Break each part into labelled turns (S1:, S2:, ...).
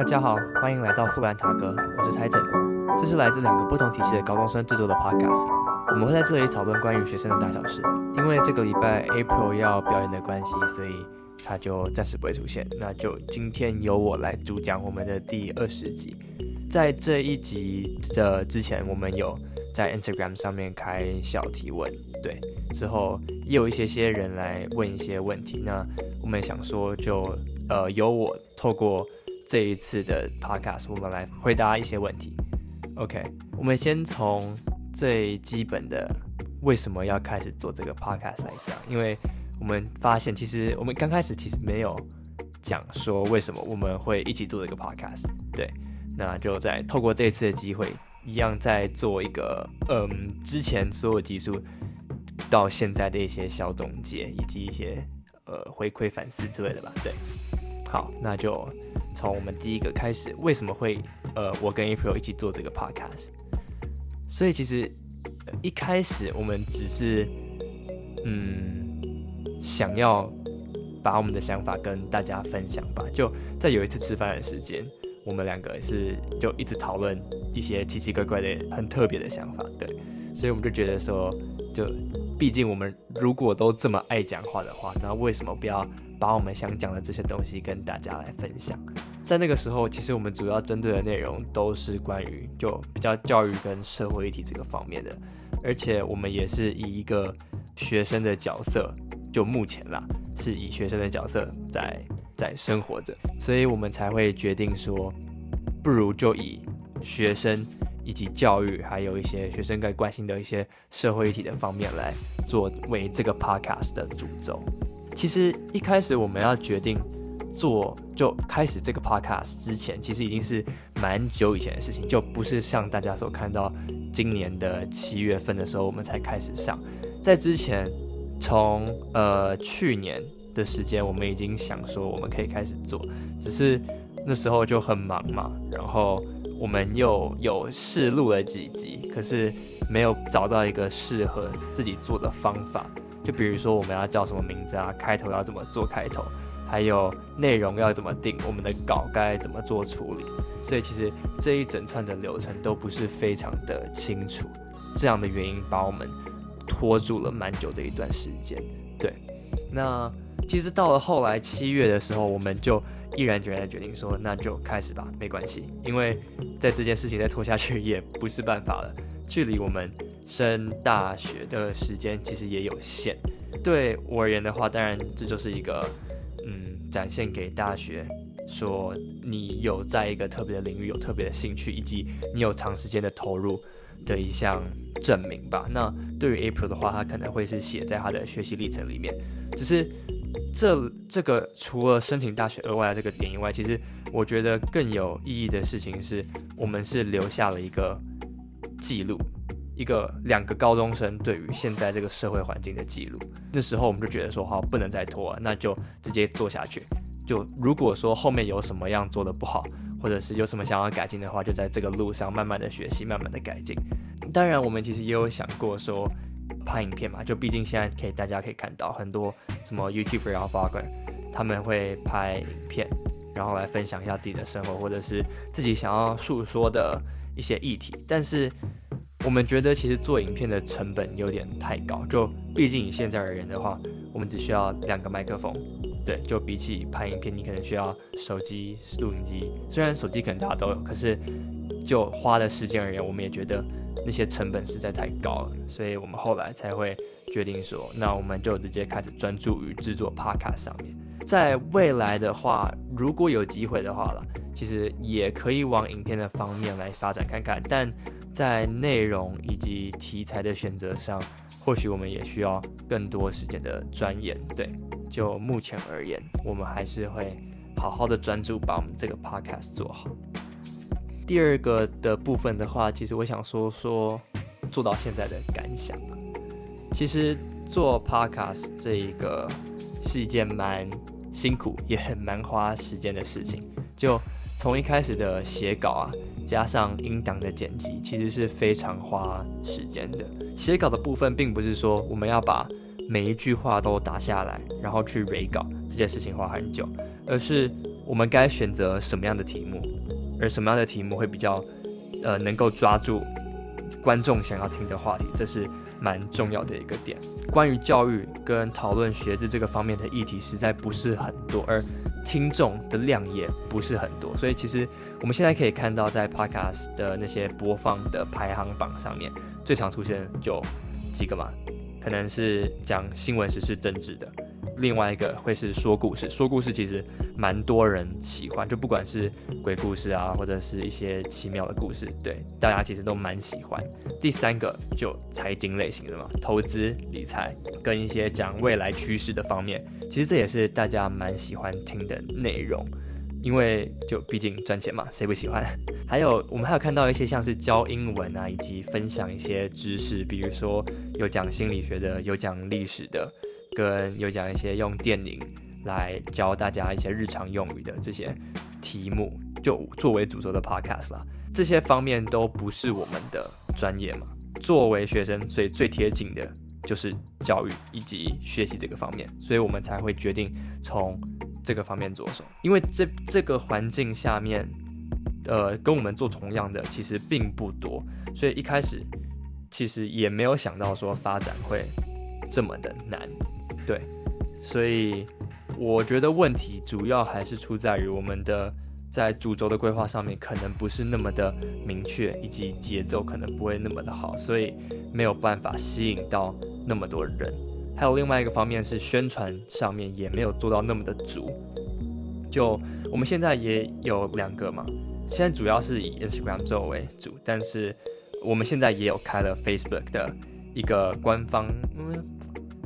S1: 大家好，欢迎来到富兰塔格，我是蔡政。这是来自两个不同体系的高中生制作的 Podcast。我们会在这里讨论关于学生的大小事。因为这个礼拜 April 要表演的关系，所以他就暂时不会出现。那就今天由我来主讲我们的第二十集。在这一集的之前，我们有在 Instagram 上面开小提问，对，之后也有一些些人来问一些问题。那我们想说，就呃由我透过这一次的 Podcast，我们来回答一些问题。OK，我们先从最基本的为什么要开始做这个 Podcast 来讲，因为我们发现其实我们刚开始其实没有讲说为什么我们会一起做这个 Podcast，对。那就在透过这一次的机会，一样在做一个，嗯，之前所有集数到现在的一些小总结，以及一些呃回馈反思之类的吧。对，好，那就从我们第一个开始，为什么会呃我跟 April 一起做这个 Podcast？所以其实一开始我们只是嗯想要把我们的想法跟大家分享吧。就在有一次吃饭的时间。我们两个是就一直讨论一些奇奇怪怪的、很特别的想法，对，所以我们就觉得说，就毕竟我们如果都这么爱讲话的话，那为什么不要把我们想讲的这些东西跟大家来分享？在那个时候，其实我们主要针对的内容都是关于就比较教育跟社会议题这个方面的，而且我们也是以一个学生的角色，就目前啦，是以学生的角色在。在生活着，所以我们才会决定说，不如就以学生以及教育，还有一些学生该关心的一些社会议题的方面来作为这个 podcast 的主轴。其实一开始我们要决定做就开始这个 podcast 之前，其实已经是蛮久以前的事情，就不是像大家所看到今年的七月份的时候我们才开始上，在之前从呃去年。的时间，我们已经想说我们可以开始做，只是那时候就很忙嘛。然后我们又有试录了几集，可是没有找到一个适合自己做的方法。就比如说我们要叫什么名字啊，开头要怎么做开头，还有内容要怎么定，我们的稿该怎么做处理。所以其实这一整串的流程都不是非常的清楚。这样的原因把我们拖住了蛮久的一段时间。对，那。其实到了后来七月的时候，我们就毅然决然决定说，那就开始吧，没关系，因为在这件事情再拖下去也不是办法了。距离我们升大学的时间其实也有限。对我而言的话，当然这就是一个嗯，展现给大学说你有在一个特别的领域有特别的兴趣，以及你有长时间的投入的一项证明吧。那对于 April 的话，他可能会是写在他的学习历程里面，只是。这这个除了申请大学额外的这个点以外，其实我觉得更有意义的事情是，我们是留下了一个记录，一个两个高中生对于现在这个社会环境的记录。那时候我们就觉得说，好，不能再拖了，那就直接做下去。就如果说后面有什么样做的不好，或者是有什么想要改进的话，就在这个路上慢慢的学习，慢慢的改进。当然，我们其实也有想过说。拍影片嘛，就毕竟现在可以，大家可以看到很多什么 YouTuber 然后 Vlogger，他们会拍影片，然后来分享一下自己的生活，或者是自己想要诉说的一些议题。但是我们觉得其实做影片的成本有点太高，就毕竟以现在而言的话，我们只需要两个麦克风，对，就比起拍影片，你可能需要手机、录影机。虽然手机可能大家都有，可是就花的时间而言，我们也觉得。那些成本实在太高了，所以我们后来才会决定说，那我们就直接开始专注于制作 Podcast 上面。在未来的话，如果有机会的话了，其实也可以往影片的方面来发展看看。但在内容以及题材的选择上，或许我们也需要更多时间的钻研。对，就目前而言，我们还是会好好的专注把我们这个 Podcast 做好。第二个的部分的话，其实我想说说做到现在的感想。其实做 podcast 这一个是一件蛮辛苦也很蛮花时间的事情。就从一开始的写稿啊，加上音档的剪辑，其实是非常花时间的。写稿的部分并不是说我们要把每一句话都打下来，然后去 re 稿这件事情花很久，而是我们该选择什么样的题目，而什么样的题目会比较呃能够抓住观众想要听的话题，这是蛮重要的一个点。关于教育跟讨论学制这个方面的议题，实在不是很多，而听众的量也不是很多，所以其实我们现在可以看到，在 Podcast 的那些播放的排行榜上面，最常出现就几个嘛，可能是讲新闻、时事、政治的。另外一个会是说故事，说故事其实蛮多人喜欢，就不管是鬼故事啊，或者是一些奇妙的故事，对大家其实都蛮喜欢。第三个就财经类型的嘛，投资理财跟一些讲未来趋势的方面，其实这也是大家蛮喜欢听的内容，因为就毕竟赚钱嘛，谁不喜欢？还有我们还有看到一些像是教英文啊，以及分享一些知识，比如说有讲心理学的，有讲历史的。跟有讲一些用电影来教大家一些日常用语的这些题目，就作为主轴的 podcast 啦。这些方面都不是我们的专业嘛。作为学生，所以最贴近的就是教育以及学习这个方面，所以我们才会决定从这个方面着手。因为这这个环境下面，呃，跟我们做同样的其实并不多，所以一开始其实也没有想到说发展会这么的难。对，所以我觉得问题主要还是出在于我们的在主轴的规划上面可能不是那么的明确，以及节奏可能不会那么的好，所以没有办法吸引到那么多人。还有另外一个方面是宣传上面也没有做到那么的足。就我们现在也有两个嘛，现在主要是以 Instagram 作为主，但是我们现在也有开了 Facebook 的一个官方。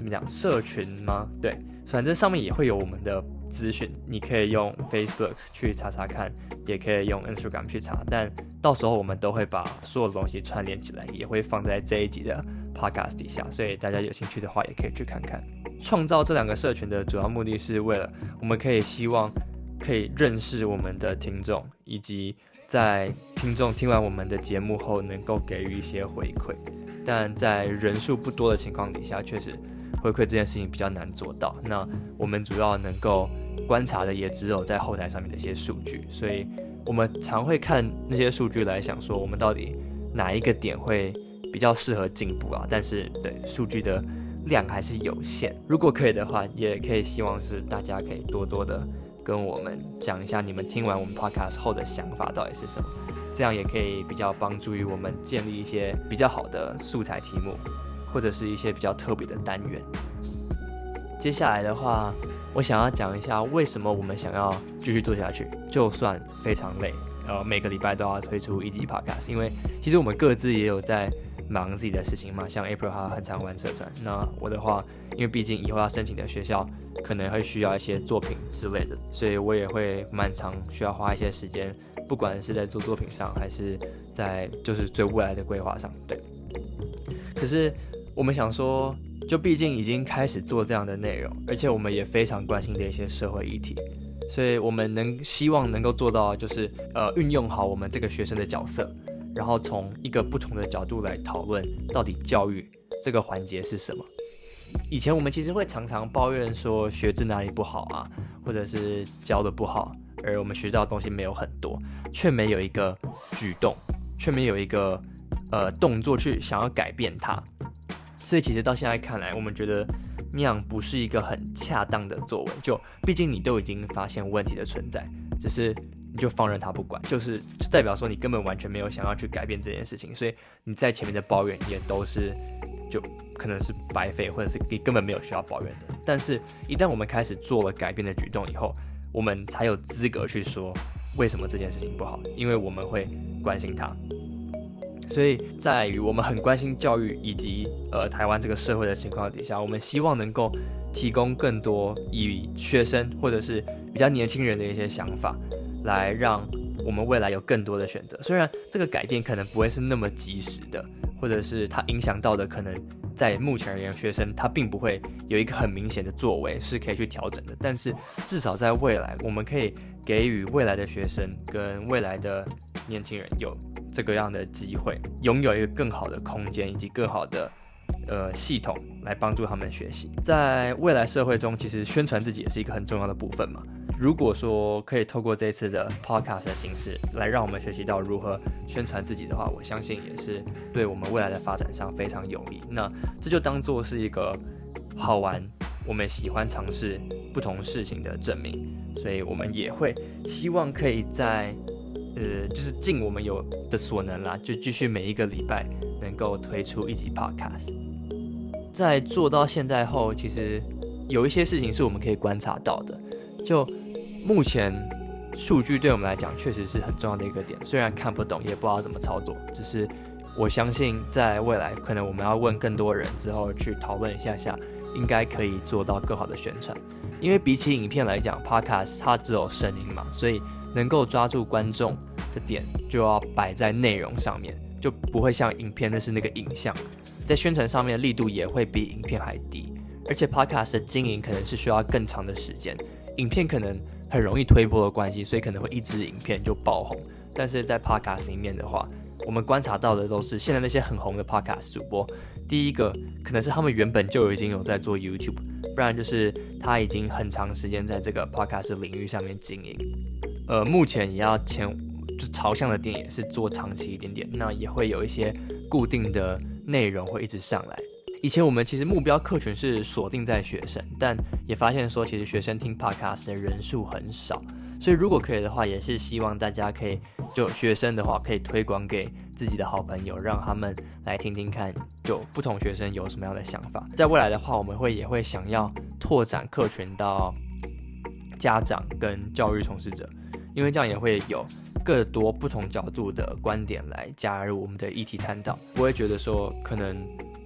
S1: 怎么讲？社群吗？对，反正上面也会有我们的资讯，你可以用 Facebook 去查查看，也可以用 Instagram 去查。但到时候我们都会把所有的东西串联起来，也会放在这一集的 Podcast 底下，所以大家有兴趣的话，也可以去看看。创造这两个社群的主要目的是为了，我们可以希望可以认识我们的听众，以及在听众听完我们的节目后，能够给予一些回馈。但在人数不多的情况底下，确实。回馈这件事情比较难做到，那我们主要能够观察的也只有在后台上面的一些数据，所以我们常会看那些数据来想说，我们到底哪一个点会比较适合进步啊？但是对数据的量还是有限，如果可以的话，也可以希望是大家可以多多的跟我们讲一下你们听完我们 podcast 后的想法到底是什么，这样也可以比较帮助于我们建立一些比较好的素材题目。或者是一些比较特别的单元。接下来的话，我想要讲一下为什么我们想要继续做下去，就算非常累，呃，每个礼拜都要推出一集 podcast。因为其实我们各自也有在忙自己的事情嘛，像 April 他很常玩社团，那我的话，因为毕竟以后要申请的学校可能会需要一些作品之类的，所以我也会蛮长需要花一些时间，不管是在做作品上，还是在就是对未来的规划上，对。可是。我们想说，就毕竟已经开始做这样的内容，而且我们也非常关心的一些社会议题，所以我们能希望能够做到，就是呃运用好我们这个学生的角色，然后从一个不同的角度来讨论到底教育这个环节是什么。以前我们其实会常常抱怨说学制哪里不好啊，或者是教的不好，而我们学到的东西没有很多，却没有一个举动，却没有一个呃动作去想要改变它。所以其实到现在看来，我们觉得那样不是一个很恰当的作为。就毕竟你都已经发现问题的存在，只是你就放任他不管，就是代表说你根本完全没有想要去改变这件事情。所以你在前面的抱怨也都是就可能是白费，或者是你根本没有需要抱怨的。但是，一旦我们开始做了改变的举动以后，我们才有资格去说为什么这件事情不好，因为我们会关心他。所以在于我们很关心教育以及呃台湾这个社会的情况底下，我们希望能够提供更多以学生或者是比较年轻人的一些想法，来让我们未来有更多的选择。虽然这个改变可能不会是那么及时的，或者是它影响到的可能在目前而言，学生他并不会有一个很明显的作为是可以去调整的。但是至少在未来，我们可以给予未来的学生跟未来的年轻人有。这个样的机会，拥有一个更好的空间以及更好的呃系统来帮助他们学习。在未来社会中，其实宣传自己也是一个很重要的部分嘛。如果说可以透过这次的 podcast 的形式来让我们学习到如何宣传自己的话，我相信也是对我们未来的发展上非常有利。那这就当做是一个好玩，我们喜欢尝试不同事情的证明。所以我们也会希望可以在呃，就是尽我们有的所能啦，就继续每一个礼拜能够推出一集 podcast。在做到现在后，其实有一些事情是我们可以观察到的，就。目前数据对我们来讲确实是很重要的一个点，虽然看不懂，也不知道怎么操作，只是我相信在未来，可能我们要问更多人之后去讨论一下下，应该可以做到更好的宣传。因为比起影片来讲，Podcast 它只有声音嘛，所以能够抓住观众的点就要摆在内容上面，就不会像影片那是那个影像，在宣传上面的力度也会比影片还低，而且 Podcast 的经营可能是需要更长的时间，影片可能。很容易推波的关系，所以可能会一支影片就爆红。但是在 podcast 里面的话，我们观察到的都是现在那些很红的 podcast 主播，第一个可能是他们原本就已经有在做 YouTube，不然就是他已经很长时间在这个 podcast 领域上面经营。呃，目前也要前就朝向的点也是做长期一点点，那也会有一些固定的内容会一直上来。以前我们其实目标客群是锁定在学生，但也发现说，其实学生听 podcast 的人数很少，所以如果可以的话，也是希望大家可以就学生的话，可以推广给自己的好朋友，让他们来听听看，就不同学生有什么样的想法。在未来的话，我们会也会想要拓展客群到家长跟教育从事者，因为这样也会有更多不同角度的观点来加入我们的议题探讨，不会觉得说可能。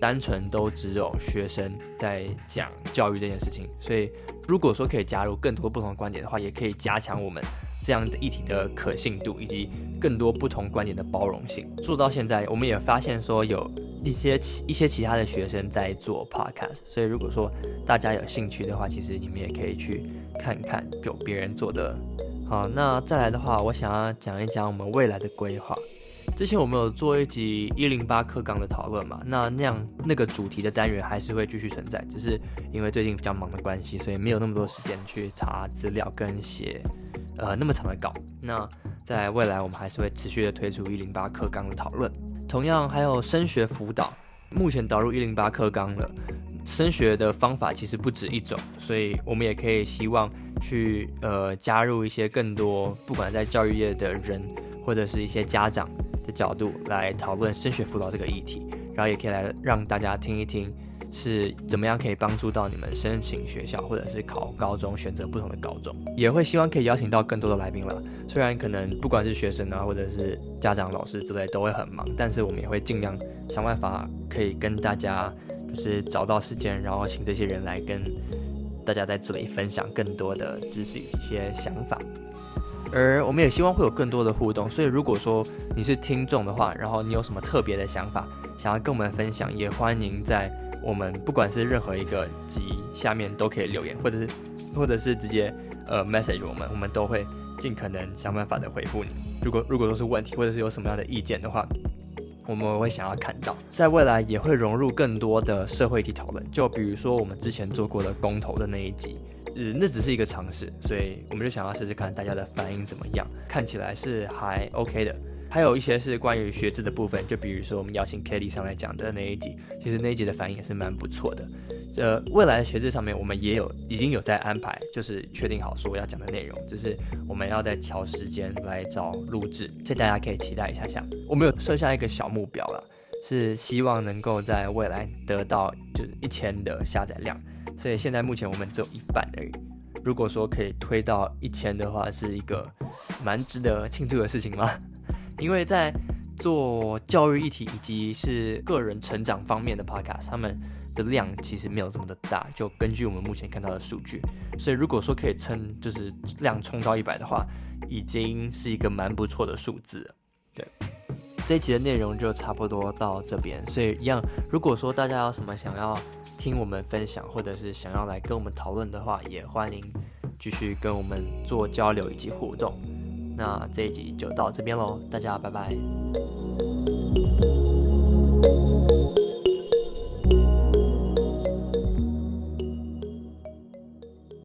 S1: 单纯都只有学生在讲教育这件事情，所以如果说可以加入更多不同观点的话，也可以加强我们这样的议题的可信度，以及更多不同观点的包容性。做到现在，我们也发现说有一些其一些其他的学生在做 podcast，所以如果说大家有兴趣的话，其实你们也可以去看看有别人做的。好，那再来的话，我想要讲一讲我们未来的规划。之前我们有做一集一零八课纲的讨论嘛？那那样那个主题的单元还是会继续存在，只是因为最近比较忙的关系，所以没有那么多时间去查资料跟写呃那么长的稿。那在未来我们还是会持续的推出一零八课纲的讨论。同样还有升学辅导，目前导入一零八课纲了，升学的方法其实不止一种，所以我们也可以希望去呃加入一些更多不管在教育业的人或者是一些家长。的角度来讨论升学辅导这个议题，然后也可以来让大家听一听是怎么样可以帮助到你们申请学校或者是考高中选择不同的高中，也会希望可以邀请到更多的来宾了。虽然可能不管是学生啊或者是家长、老师之类都会很忙，但是我们也会尽量想办法可以跟大家就是找到时间，然后请这些人来跟大家在这里分享更多的知识、一些想法。而我们也希望会有更多的互动，所以如果说你是听众的话，然后你有什么特别的想法想要跟我们分享，也欢迎在我们不管是任何一个集下面都可以留言，或者是或者是直接呃 message 我们，我们都会尽可能想办法的回复你。如果如果说是问题，或者是有什么样的意见的话，我们会想要看到，在未来也会融入更多的社会题讨论，就比如说我们之前做过的公投的那一集。呃，那只是一个尝试，所以我们就想要试试看大家的反应怎么样。看起来是还 OK 的。还有一些是关于学制的部分，就比如说我们邀请 Kelly 上来讲的那一集，其实那一集的反应也是蛮不错的。呃未来的学制上面，我们也有已经有在安排，就是确定好说要讲的内容，只是我们要在调时间来找录制，所以大家可以期待一下下。我们有设下一个小目标了，是希望能够在未来得到就是一千的下载量。所以现在目前我们只有一半而已。如果说可以推到一千的话，是一个蛮值得庆祝的事情吗？因为在做教育议题以及是个人成长方面的 podcast，他们的量其实没有这么的大。就根据我们目前看到的数据，所以如果说可以撑，就是量冲到一百的话，已经是一个蛮不错的数字。对，这一集的内容就差不多到这边。所以一样，如果说大家有什么想要，听我们分享，或者是想要来跟我们讨论的话，也欢迎继续跟我们做交流以及互动。那这一集就到这边喽，大家拜拜。